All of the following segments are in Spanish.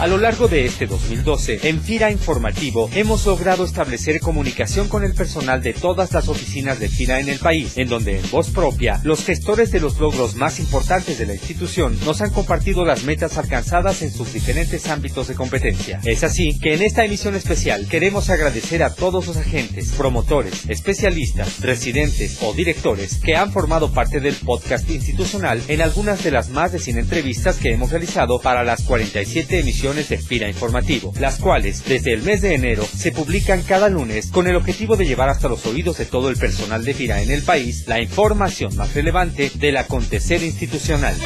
A lo largo de este 2012, en FIRA Informativo, hemos logrado establecer comunicación con el personal de todas las oficinas de FIRA en el país, en donde en voz propia, los gestores de los logros más importantes de la institución nos han compartido las metas alcanzadas en sus diferentes ámbitos de competencia. Es así que en esta emisión especial queremos agradecer a todos los agentes, promotores, especialistas, residentes o directores que han formado parte del podcast institucional en algunas de las más de 100 entrevistas que hemos realizado para las 47 emisiones de FIRA Informativo, las cuales desde el mes de enero se publican cada lunes con el objetivo de llevar hasta los oídos de todo el personal de FIRA en el país la información más relevante del acontecer institucional.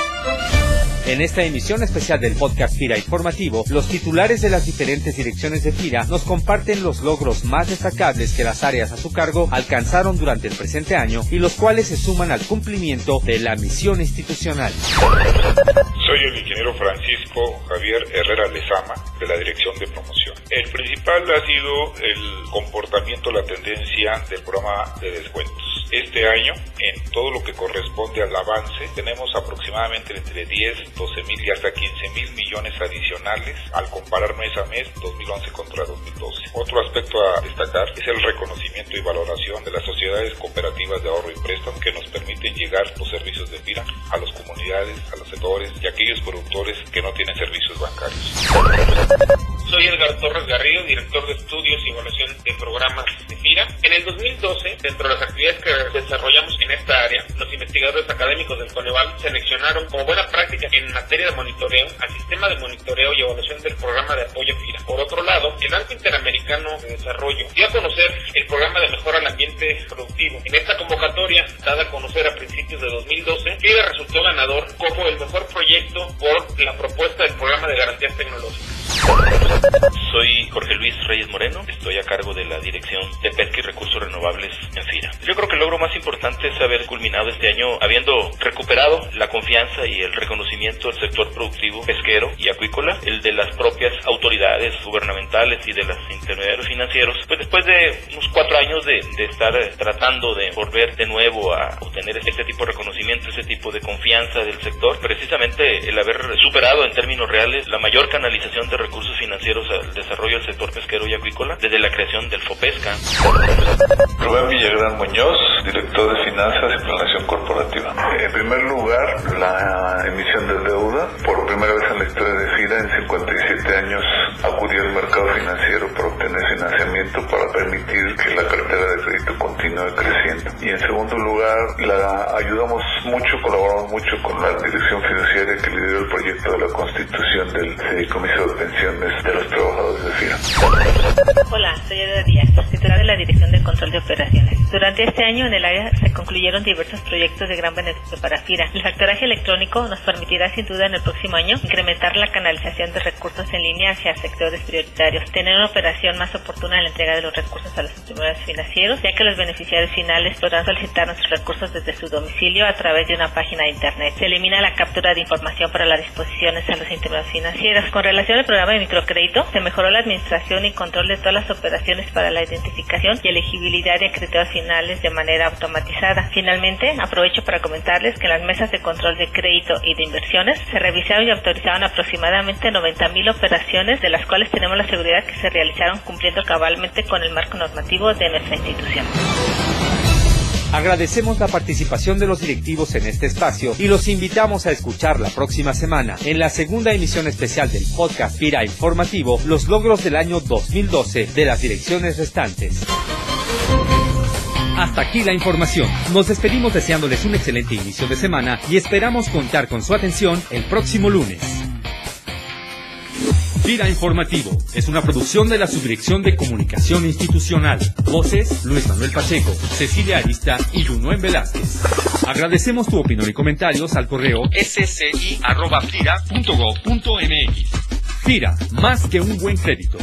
En esta emisión especial del podcast FIRA Informativo, los titulares de las diferentes direcciones de FIRA nos comparten los logros más destacables que las áreas a su cargo alcanzaron durante el presente año y los cuales se suman al cumplimiento de la misión institucional. Soy el ingeniero Francisco Javier Herrera Lezama, de la Dirección de Promoción. El principal ha sido el comportamiento, la tendencia del programa de descuentos. Este año, en todo lo que corresponde al avance, tenemos aproximadamente entre 10, 12 mil y hasta 15 mil millones adicionales al comparar mes a mes 2011 contra 2012. Otro aspecto a destacar es el reconocimiento y valoración de las sociedades cooperativas de ahorro y préstamo que nos permiten llegar los servicios de FIRA a las comunidades, a los sectores y a aquellos productores que no tienen servicios bancarios. Soy Edgar Torres Garrido, director de estudios y evaluación de programas de FIRA. En el 2012, dentro de las actividades que desarrollamos en esta área, los investigadores académicos del Coneval seleccionaron como buena práctica en materia de monitoreo al sistema de monitoreo y evaluación del programa de apoyo FIRA. Por otro lado, el Banco Interamericano de Desarrollo dio a conocer el programa de mejora al ambiente productivo. En esta convocatoria, dada a conocer a principios de 2012, FIRA resultó ganador como el mejor proyecto por la propuesta del programa de garantías tecnológicas. Soy Jorge Luis Reyes Moreno, estoy a cargo de la Dirección de Pesca y Recursos Renovables en FIRA. Yo creo que el logro más importante es haber culminado este año habiendo recuperado la confianza y el reconocimiento del sector productivo pesquero y acuícola, el de las propias autoridades gubernamentales y de los intermediarios financieros, pues después de unos cuatro años de, de estar tratando de volver de nuevo a obtener este tipo de reconocimiento, ese tipo de confianza del sector, precisamente el haber superado en términos reales la mayor canalización de recursos financieros al desarrollo del sector pesquero y acuícola desde la creación del FOPESCA. Rubén Villagrán Muñoz, director de Finanzas y Planación Corporativa. En primer lugar, la emisión de deuda. Por primera vez en la historia de FIRA, en 57 años, acudió al mercado financiero para obtener financiamiento para permitir que la cartera de. Y en segundo lugar, la ayudamos mucho, colaboramos mucho con la dirección financiera que lideró el proyecto de la constitución del fideicomiso de pensiones de los trabajadores de FIRA. Hola, soy Eda Díaz, titular de la Dirección de Control de Operaciones. Este año en el área se concluyeron diversos proyectos de gran beneficio para FIRA. El factoraje electrónico nos permitirá sin duda en el próximo año incrementar la canalización de recursos en línea hacia sectores prioritarios, tener una operación más oportuna en la entrega de los recursos a los intermediarios financieros, ya que los beneficiarios finales podrán solicitar nuestros recursos desde su domicilio a través de una página de internet. Se elimina la captura de información para las disposiciones a los intermediarios financieros. Con relación al programa de microcrédito, se mejoró la administración y control de todas las operaciones para la identificación y elegibilidad de acreditados finales de manera automatizada. Finalmente, aprovecho para comentarles que en las mesas de control de crédito y de inversiones se revisaron y autorizaron aproximadamente 90.000 operaciones, de las cuales tenemos la seguridad que se realizaron cumpliendo cabalmente con el marco normativo de nuestra institución. Agradecemos la participación de los directivos en este espacio y los invitamos a escuchar la próxima semana, en la segunda emisión especial del podcast FIRA Informativo, los logros del año 2012 de las direcciones restantes. Hasta aquí la información. Nos despedimos deseándoles un excelente inicio de semana y esperamos contar con su atención el próximo lunes. FIRA Informativo es una producción de la Subdirección de Comunicación Institucional. Voces, Luis Manuel Pacheco, Cecilia Arista y Junuen Velázquez. Agradecemos tu opinión y comentarios al correo sci.fira.gov.mx. FIRA, más que un buen crédito.